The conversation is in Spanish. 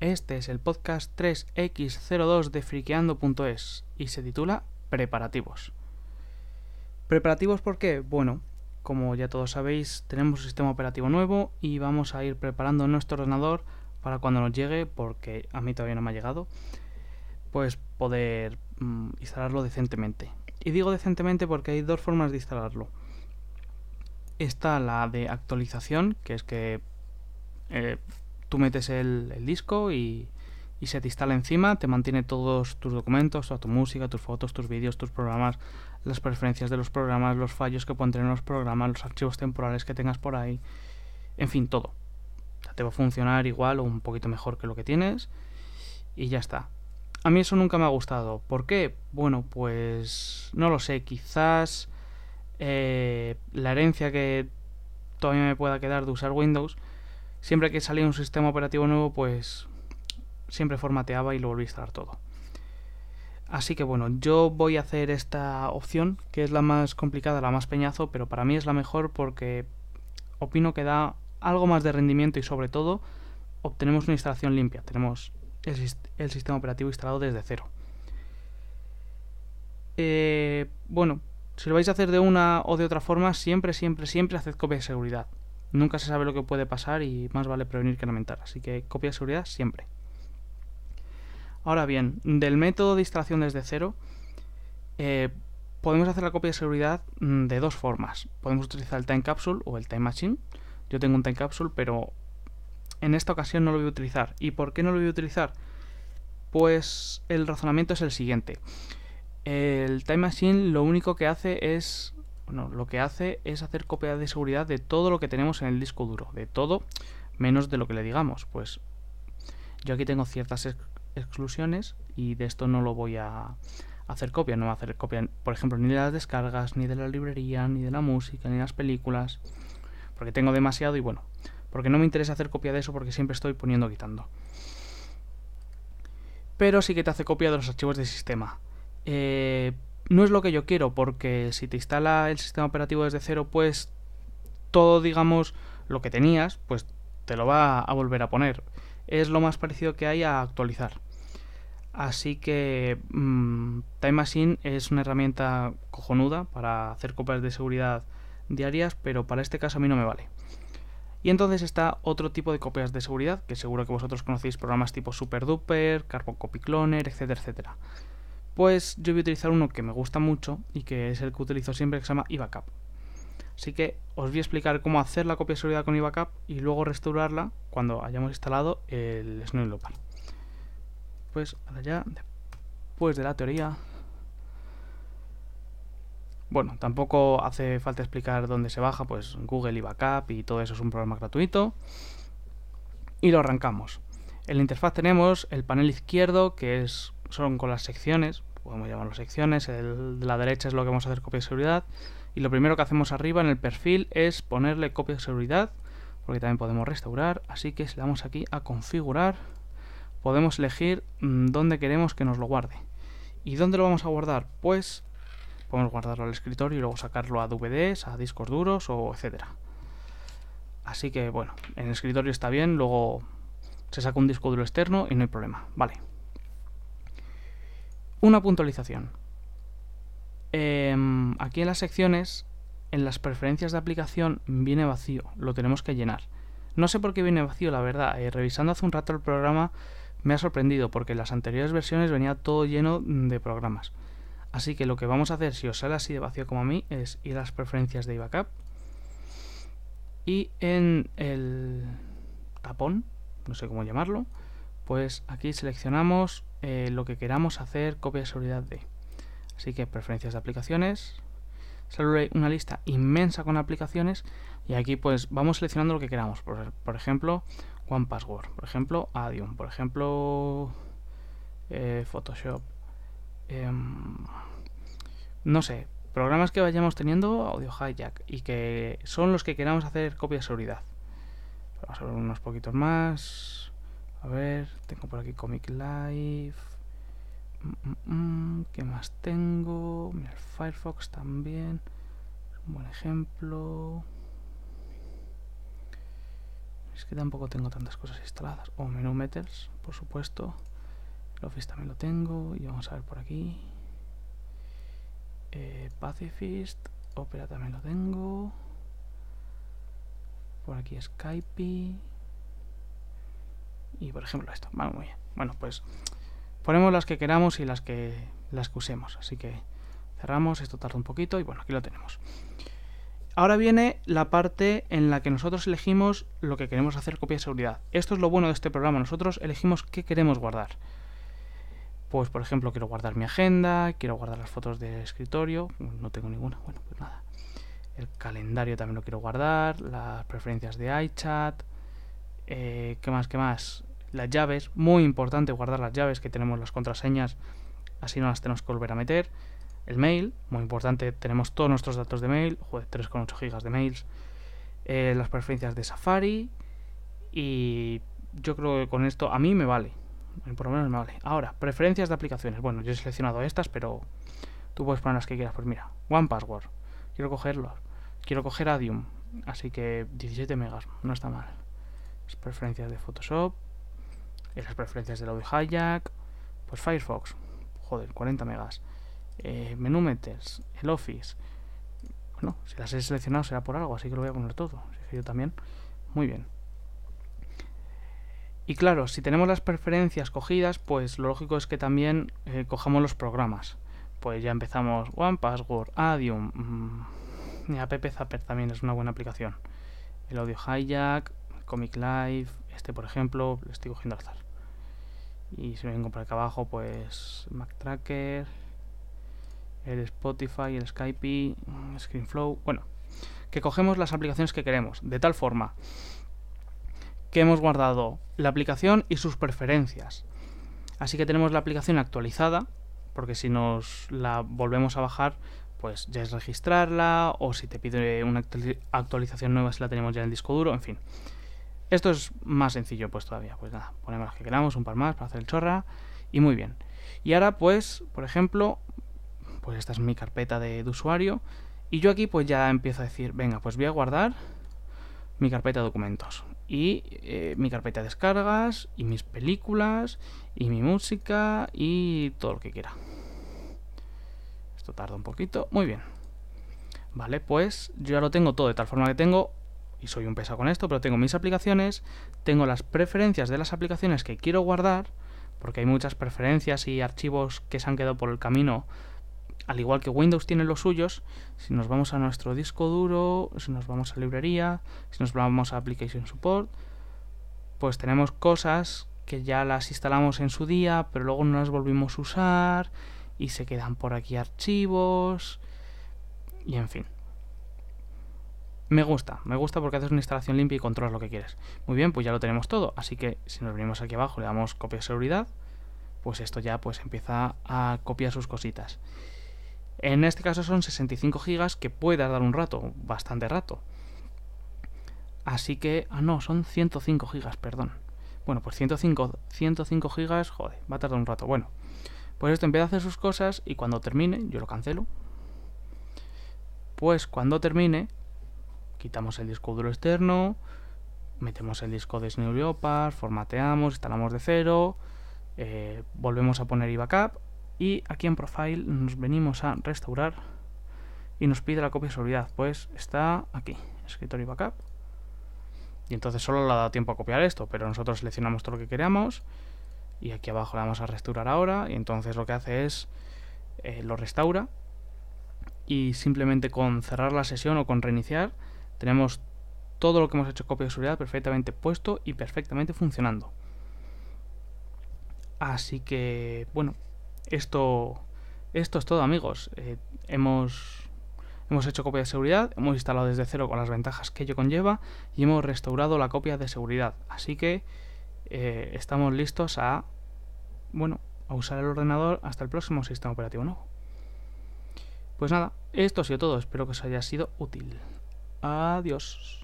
Este es el podcast 3X02 de friqueando.es y se titula Preparativos. ¿Preparativos por qué? Bueno, como ya todos sabéis, tenemos un sistema operativo nuevo y vamos a ir preparando nuestro ordenador para cuando nos llegue, porque a mí todavía no me ha llegado, pues poder mm, instalarlo decentemente. Y digo decentemente porque hay dos formas de instalarlo. Está la de actualización, que es que eh, tú metes el, disco y, y, se te instala encima, te mantiene todos tus documentos, toda tu música, tus fotos, tus vídeos, tus programas, las preferencias de los programas, los fallos que pueden tener los programas, los archivos temporales que tengas por ahí, en fin, todo. te va a funcionar igual o un poquito mejor que lo que tienes y ya está. A mí eso nunca me ha gustado. ¿Por qué? Bueno, pues no lo sé. Quizás eh, la herencia que todavía me pueda quedar de usar Windows, siempre que salía un sistema operativo nuevo, pues siempre formateaba y lo volví a instalar todo. Así que bueno, yo voy a hacer esta opción, que es la más complicada, la más peñazo, pero para mí es la mejor porque opino que da algo más de rendimiento y sobre todo obtenemos una instalación limpia. Tenemos el, sistema operativo instalado desde cero. Eh, bueno, si lo vais a hacer de una o de otra forma, siempre, siempre, siempre haced copia de seguridad. Nunca se sabe lo que puede pasar y más vale prevenir que lamentar. Así que copia de seguridad siempre. Ahora bien, del método de instalación desde cero, eh, podemos hacer la copia de seguridad mm, de dos formas. Podemos utilizar el Time Capsule o el Time Machine. Yo tengo un Time Capsule, pero en esta ocasión no lo voy a utilizar. ¿Y por qué no lo voy a utilizar? Pues el razonamiento es el siguiente. El Time Machine lo único que hace es... Bueno, lo que hace es hacer copia de seguridad de todo lo que tenemos en el disco duro. De todo, menos de lo que le digamos. Pues yo aquí tengo ciertas exclusiones y de esto no lo voy a hacer copia. No voy a hacer copia, por ejemplo, ni de las descargas, ni de la librería, ni de la música, ni de las películas. Porque tengo demasiado y bueno, porque no me interesa hacer copia de eso porque siempre estoy poniendo quitando. Pero sí que te hace copia de los archivos del sistema. Eh, no es lo que yo quiero porque si te instala el sistema operativo desde cero, pues todo, digamos, lo que tenías, pues te lo va a volver a poner. Es lo más parecido que hay a actualizar. Así que mm, Time Machine es una herramienta cojonuda para hacer copias de seguridad diarias, pero para este caso a mí no me vale. Y entonces está otro tipo de copias de seguridad, que seguro que vosotros conocéis programas tipo SuperDuper, Carbon Copy Cloner, etcétera, etcétera. Pues yo voy a utilizar uno que me gusta mucho y que es el que utilizo siempre, que se llama eBackup. Así que os voy a explicar cómo hacer la copia de seguridad con eBackup y luego restaurarla cuando hayamos instalado el Snow Pues ahora ya, después de la teoría, bueno, tampoco hace falta explicar dónde se baja, pues Google y Backup y todo eso es un programa gratuito. Y lo arrancamos. En la interfaz tenemos el panel izquierdo, que es son con las secciones, podemos llamarlo secciones, el de la derecha es lo que vamos a hacer copia de seguridad. Y lo primero que hacemos arriba en el perfil es ponerle copia de seguridad, porque también podemos restaurar. Así que si le damos aquí a configurar, podemos elegir mm, dónde queremos que nos lo guarde. ¿Y dónde lo vamos a guardar? Pues Podemos guardarlo al escritorio y luego sacarlo a DVDs, a discos duros o etcétera. Así que bueno, en el escritorio está bien, luego se saca un disco duro externo y no hay problema. Vale. Una puntualización. Em, aquí en las secciones, en las preferencias de aplicación viene vacío, lo tenemos que llenar. No sé por qué viene vacío, la verdad. Eh, revisando hace un rato el programa me ha sorprendido porque en las anteriores versiones venía todo lleno de programas. Así que lo que vamos a hacer, si os sale así de vacío como a mí, es ir a las preferencias de iBackup y en el tapón, no sé cómo llamarlo, pues aquí seleccionamos eh, lo que queramos hacer copia de seguridad de. Así que preferencias de aplicaciones, sale una lista inmensa con aplicaciones y aquí pues vamos seleccionando lo que queramos. Por, ejemplo, One Password, por ejemplo, Adium, por ejemplo, eh, Photoshop, Em, no sé, programas que vayamos teniendo audio hijack y que son los que queramos hacer copia de seguridad. Vamos a ver unos poquitos más. A ver, tengo por aquí Comic Live. Mm, mm, mm, ¿Qué más tengo? Firefox también. Un buen ejemplo. Es que tampoco tengo tantas cosas instaladas. O menú meters, por supuesto. El Office también lo tengo. Y vamos a ver por aquí. Eh, Pacifist. Opera también lo tengo. Por aquí Skype. Y por ejemplo esto. Vale, muy bien. Bueno, pues ponemos las que queramos y las que las que usemos. Así que cerramos. Esto tarda un poquito y bueno, aquí lo tenemos. Ahora viene la parte en la que nosotros elegimos lo que queremos hacer copia de seguridad. Esto es lo bueno de este programa. Nosotros elegimos qué queremos guardar. Pues, por ejemplo, quiero guardar mi agenda, quiero guardar las fotos de escritorio. No tengo ninguna. Bueno, pues nada. El calendario también lo quiero guardar. Las preferencias de iChat. Eh, ¿Qué más? ¿Qué más? Las llaves. Muy importante guardar las llaves que tenemos las contraseñas. Así no las tenemos que volver a meter el mail, muy importante, tenemos todos nuestros datos de mail, joder, 3,8 gigas de mails, eh, las preferencias de Safari y yo creo que con esto a mí me vale, por lo menos me vale. Ahora, preferencias de aplicaciones, bueno, yo he seleccionado estas, pero tú puedes poner las que quieras, pues mira, One Password, quiero cogerlo, quiero coger Adium, así que 17 megas, no está mal. Las preferencias de Photoshop, y las preferencias del Audio Hijack, pues Firefox, joder, 40 megas eh, menú meters, el Office. Bueno, si las he seleccionado será por algo, así que lo voy a poner todo. yo también. Muy bien. Y claro, si tenemos las preferencias cogidas, pues lo lógico es que también eh, cojamos los programas. Pues ya empezamos One Password, Adium, mmm, App Zapper también es una buena aplicación. El Audio Hijack, Comic Live, este por ejemplo, le estoy cogiendo al azar. Y si vengo por acá abajo, pues Mac Tracker, el Spotify, el Skype, mm, ScreenFlow, bueno, que cogemos las aplicaciones que queremos, de tal forma que hemos guardado la aplicación y sus preferencias. Así que tenemos la aplicación actualizada, porque si nos la volvemos a bajar, pues ya es registrarla, o si te pide una actualización nueva, si la tenemos ya en el disco duro, en fin. Esto es más sencillo, pues todavía. Pues nada, ponemos las que queramos, un par más para hacer el chorra, y muy bien. Y ahora, pues, por ejemplo, pues esta es mi carpeta de, usuario. Y yo aquí pues ya empiezo a decir, venga, pues voy a guardar mi carpeta de documentos y eh, mi carpeta de descargas y mis películas y mi música y todo lo que quiera. Esto tarda un poquito. Muy bien. Vale, pues yo ya lo tengo todo de tal forma que tengo, y soy un pesado con esto, pero tengo mis aplicaciones, tengo las preferencias de las aplicaciones que quiero guardar, porque hay muchas preferencias y archivos que se han quedado por el camino al igual que Windows tiene los suyos, si nos vamos a nuestro disco duro, si nos vamos a librería, si nos vamos a Application Support, pues tenemos cosas que ya las instalamos en su día, pero luego no las volvimos a usar y se quedan por aquí archivos y en fin. Me gusta, me gusta porque haces una instalación limpia y controlas lo que quieres. Muy bien, pues ya lo tenemos todo, así que si nos venimos aquí abajo le damos copia de seguridad, pues esto ya pues empieza a copiar sus cositas. En este caso son 65 gigas que puede dar un rato, bastante rato. Así que, ah no, son 105 gigas, perdón. Bueno, pues 105, 105 gigas, joder, va a tardar un rato. Bueno, pues esto empieza a hacer sus cosas y cuando termine, yo lo cancelo. Pues cuando termine, quitamos el disco duro externo, metemos el disco de Snow Leopard, formateamos, instalamos de cero, eh, volvemos a poner iBackup y aquí en Profile nos venimos a restaurar y nos pide la copia de seguridad. Pues está aquí, escritorio backup. Y entonces solo le ha dado tiempo a copiar esto, pero nosotros seleccionamos todo lo que queramos y aquí abajo le vamos a restaurar ahora y entonces lo que hace es eh, lo restaura y simplemente con cerrar la sesión o con reiniciar tenemos todo lo que hemos hecho copia de seguridad perfectamente puesto y perfectamente funcionando. Así que, bueno, esto, esto es todo amigos. Eh, hemos, hemos hecho copia de seguridad, hemos instalado desde cero con las ventajas que ello conlleva y hemos restaurado la copia de seguridad. Así que eh, estamos listos a, bueno, a usar el ordenador hasta el próximo sistema operativo nuevo. Pues nada, esto ha sido todo. Espero que os haya sido útil. Adiós.